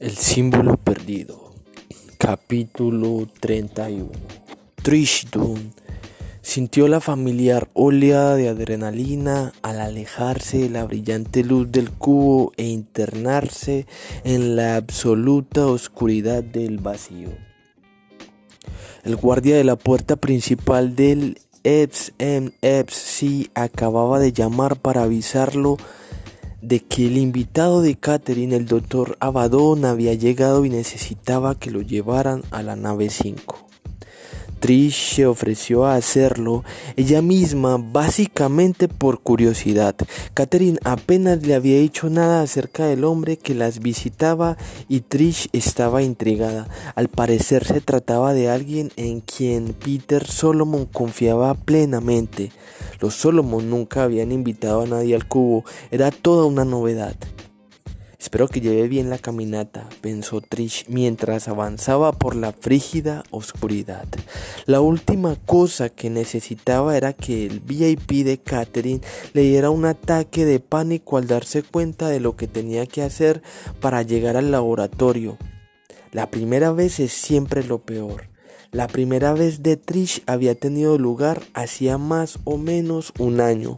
El símbolo perdido. Capítulo 31. Trishdown sintió la familiar oleada de adrenalina al alejarse de la brillante luz del cubo e internarse en la absoluta oscuridad del vacío. El guardia de la puerta principal del EPS-MC acababa de llamar para avisarlo de que el invitado de Catherine, el doctor Abaddon, había llegado y necesitaba que lo llevaran a la nave 5. Trish se ofreció a hacerlo ella misma básicamente por curiosidad. Catherine apenas le había dicho nada acerca del hombre que las visitaba y Trish estaba intrigada. Al parecer se trataba de alguien en quien Peter Solomon confiaba plenamente. Los Solomon nunca habían invitado a nadie al cubo, era toda una novedad. Espero que lleve bien la caminata, pensó Trish mientras avanzaba por la frígida oscuridad. La última cosa que necesitaba era que el VIP de Catherine le diera un ataque de pánico al darse cuenta de lo que tenía que hacer para llegar al laboratorio. La primera vez es siempre lo peor. La primera vez de Trish había tenido lugar hacía más o menos un año.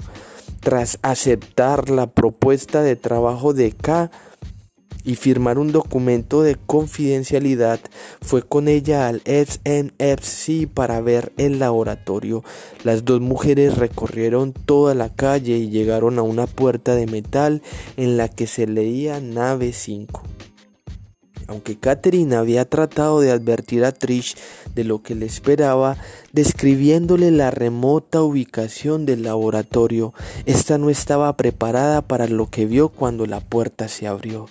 Tras aceptar la propuesta de trabajo de K, y firmar un documento de confidencialidad, fue con ella al SNFC para ver el laboratorio. Las dos mujeres recorrieron toda la calle y llegaron a una puerta de metal en la que se leía nave 5. Aunque Catherine había tratado de advertir a Trish de lo que le esperaba, describiéndole la remota ubicación del laboratorio, esta no estaba preparada para lo que vio cuando la puerta se abrió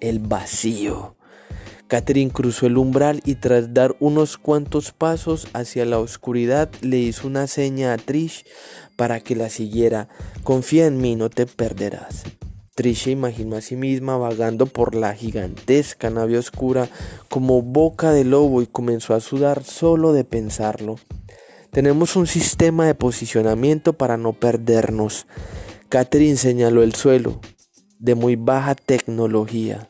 el vacío. Catherine cruzó el umbral y tras dar unos cuantos pasos hacia la oscuridad le hizo una seña a Trish para que la siguiera. Confía en mí, no te perderás. Trish imaginó a sí misma vagando por la gigantesca nave oscura como boca de lobo y comenzó a sudar solo de pensarlo. Tenemos un sistema de posicionamiento para no perdernos. Catherine señaló el suelo, de muy baja tecnología.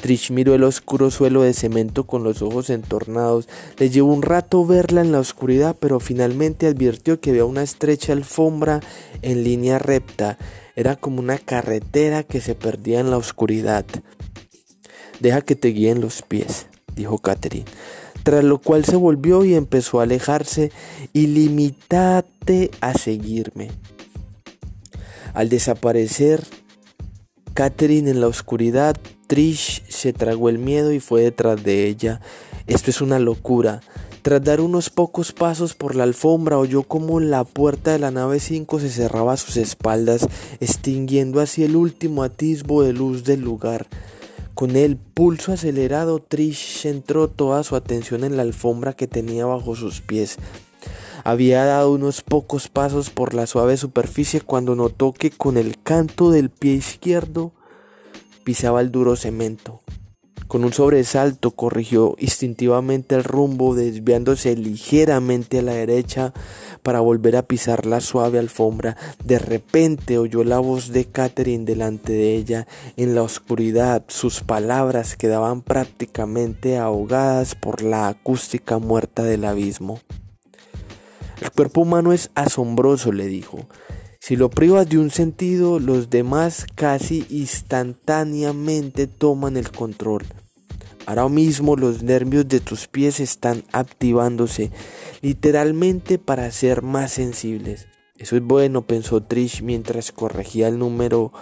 Trish miró el oscuro suelo de cemento con los ojos entornados. Le llevó un rato verla en la oscuridad, pero finalmente advirtió que había una estrecha alfombra en línea recta. Era como una carretera que se perdía en la oscuridad. Deja que te guíen los pies, dijo Catherine. Tras lo cual se volvió y empezó a alejarse y limítate a seguirme. Al desaparecer, Catherine en la oscuridad Trish se tragó el miedo y fue detrás de ella. Esto es una locura. Tras dar unos pocos pasos por la alfombra, oyó como la puerta de la nave 5 se cerraba a sus espaldas, extinguiendo así el último atisbo de luz del lugar. Con el pulso acelerado, Trish centró toda su atención en la alfombra que tenía bajo sus pies. Había dado unos pocos pasos por la suave superficie cuando notó que con el canto del pie izquierdo pisaba el duro cemento. Con un sobresalto corrigió instintivamente el rumbo, desviándose ligeramente a la derecha para volver a pisar la suave alfombra. De repente oyó la voz de Catherine delante de ella. En la oscuridad sus palabras quedaban prácticamente ahogadas por la acústica muerta del abismo. El cuerpo humano es asombroso, le dijo. Si lo privas de un sentido, los demás casi instantáneamente toman el control. Ahora mismo los nervios de tus pies están activándose literalmente para ser más sensibles. Eso es bueno, pensó Trish mientras corregía el número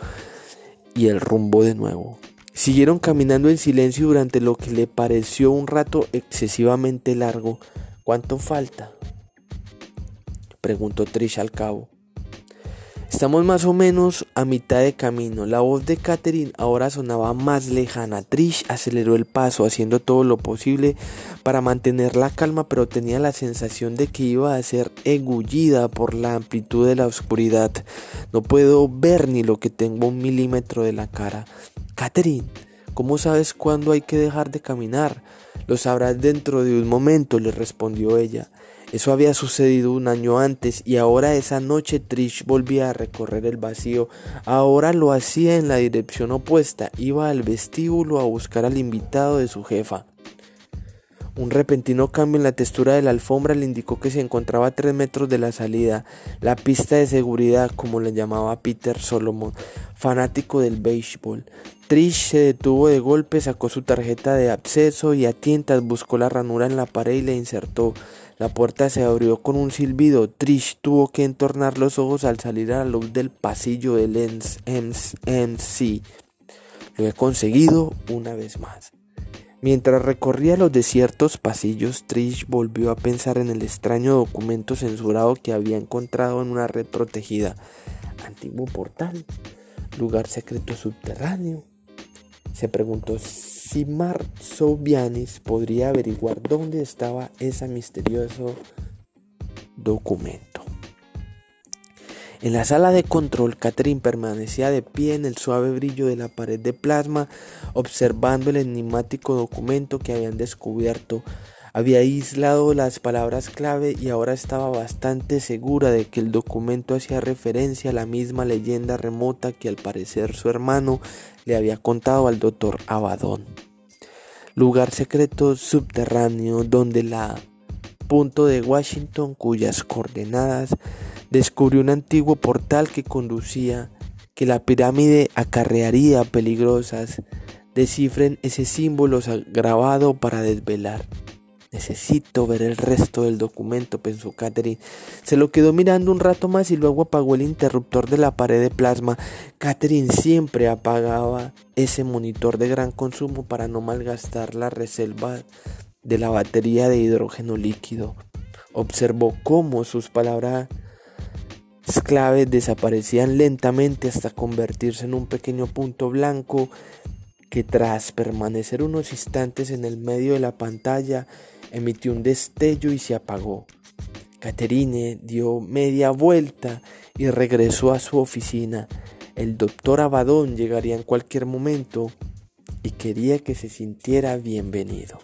y el rumbo de nuevo. Siguieron caminando en silencio durante lo que le pareció un rato excesivamente largo. ¿Cuánto falta? preguntó Trish al cabo. Estamos más o menos a mitad de camino. La voz de Catherine ahora sonaba más lejana. Trish aceleró el paso, haciendo todo lo posible para mantener la calma, pero tenía la sensación de que iba a ser engullida por la amplitud de la oscuridad. No puedo ver ni lo que tengo un milímetro de la cara. Catherine, ¿cómo sabes cuándo hay que dejar de caminar? Lo sabrás dentro de un momento, le respondió ella. Eso había sucedido un año antes y ahora esa noche Trish volvía a recorrer el vacío. Ahora lo hacía en la dirección opuesta. Iba al vestíbulo a buscar al invitado de su jefa. Un repentino cambio en la textura de la alfombra le indicó que se encontraba a tres metros de la salida, la pista de seguridad, como le llamaba Peter Solomon, fanático del béisbol. Trish se detuvo de golpe, sacó su tarjeta de acceso y a tientas buscó la ranura en la pared y la insertó. La puerta se abrió con un silbido. Trish tuvo que entornar los ojos al salir a la luz del pasillo del MC. Lo he conseguido una vez más. Mientras recorría los desiertos pasillos, Trish volvió a pensar en el extraño documento censurado que había encontrado en una red protegida. Antiguo portal, lugar secreto subterráneo. Se preguntó si Mark Sobianis podría averiguar dónde estaba ese misterioso documento. En la sala de control, Catherine permanecía de pie en el suave brillo de la pared de plasma, observando el enigmático documento que habían descubierto. Había aislado las palabras clave y ahora estaba bastante segura de que el documento hacía referencia a la misma leyenda remota que al parecer su hermano le había contado al doctor Abaddon. Lugar secreto subterráneo donde la punto de Washington cuyas coordenadas descubrió un antiguo portal que conducía, que la pirámide acarrearía peligrosas. Descifren ese símbolo grabado para desvelar. Necesito ver el resto del documento, pensó Catherine. Se lo quedó mirando un rato más y luego apagó el interruptor de la pared de plasma. Catherine siempre apagaba ese monitor de gran consumo para no malgastar la reserva de la batería de hidrógeno líquido. Observó cómo sus palabras claves desaparecían lentamente hasta convertirse en un pequeño punto blanco que tras permanecer unos instantes en el medio de la pantalla emitió un destello y se apagó. Caterine dio media vuelta y regresó a su oficina. El doctor Abadón llegaría en cualquier momento y quería que se sintiera bienvenido.